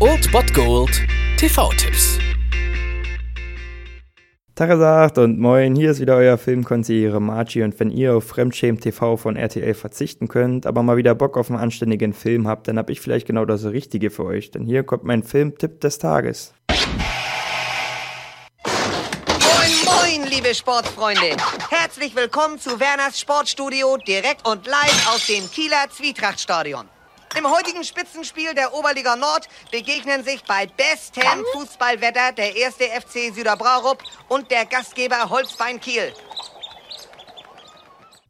Old Bot Gold TV-Tipps. Tagesagt und moin, hier ist wieder euer Filmkonsigliere Margie und wenn ihr auf Fremdschämen TV von RTL verzichten könnt, aber mal wieder Bock auf einen anständigen Film habt, dann hab ich vielleicht genau das Richtige für euch, denn hier kommt mein Filmtipp des Tages. Moin, moin, liebe Sportfreunde. Herzlich willkommen zu Werners Sportstudio, direkt und live aus dem Kieler Zwietrachtstadion. Im heutigen Spitzenspiel der Oberliga Nord begegnen sich bei bestem Fußballwetter der erste FC Süderbraurup und der Gastgeber Holzbein Kiel.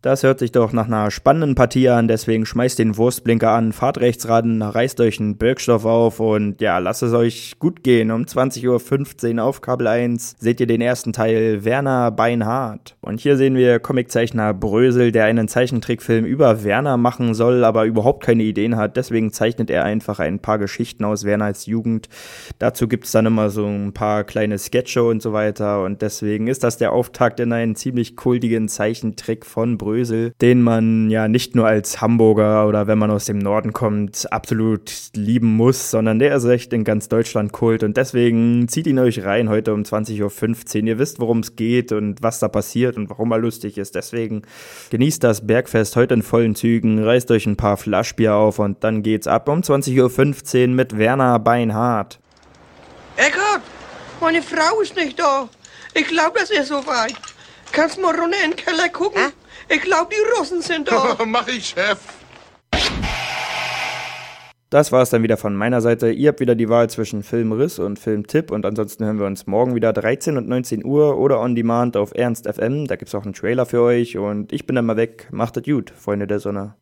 Das hört sich doch nach einer spannenden Partie an, deswegen schmeißt den Wurstblinker an, fahrt rechts ran, reißt euch einen Birkstoff auf und ja, lasst es euch gut gehen. Um 20.15 Uhr auf Kabel 1 seht ihr den ersten Teil Werner Beinhardt. Und hier sehen wir Comiczeichner Brösel, der einen Zeichentrickfilm über Werner machen soll, aber überhaupt keine Ideen hat. Deswegen zeichnet er einfach ein paar Geschichten aus Werners Jugend. Dazu gibt es dann immer so ein paar kleine Sketche und so weiter. Und deswegen ist das der Auftakt in einen ziemlich kultigen Zeichentrick von Brösel. Brösel, den man ja nicht nur als Hamburger oder wenn man aus dem Norden kommt, absolut lieben muss, sondern der ist echt in ganz Deutschland Kult und deswegen zieht ihn euch rein heute um 20.15 Uhr. Ihr wisst, worum es geht und was da passiert und warum er lustig ist. Deswegen genießt das Bergfest heute in vollen Zügen, reißt euch ein paar Flaschbier auf und dann geht's ab um 20.15 Uhr mit Werner Beinhardt. Eckart, meine Frau ist nicht da. Ich glaube, es ist soweit. Kannst mal runter in den Keller gucken? Hä? Ich glaube, die Russen sind da. Mach ich, Chef. Das war es dann wieder von meiner Seite. Ihr habt wieder die Wahl zwischen Filmriss und Filmtipp und ansonsten hören wir uns morgen wieder 13 und 19 Uhr oder on demand auf Ernst FM. Da gibt's auch einen Trailer für euch und ich bin dann mal weg. Macht es gut, Freunde der Sonne.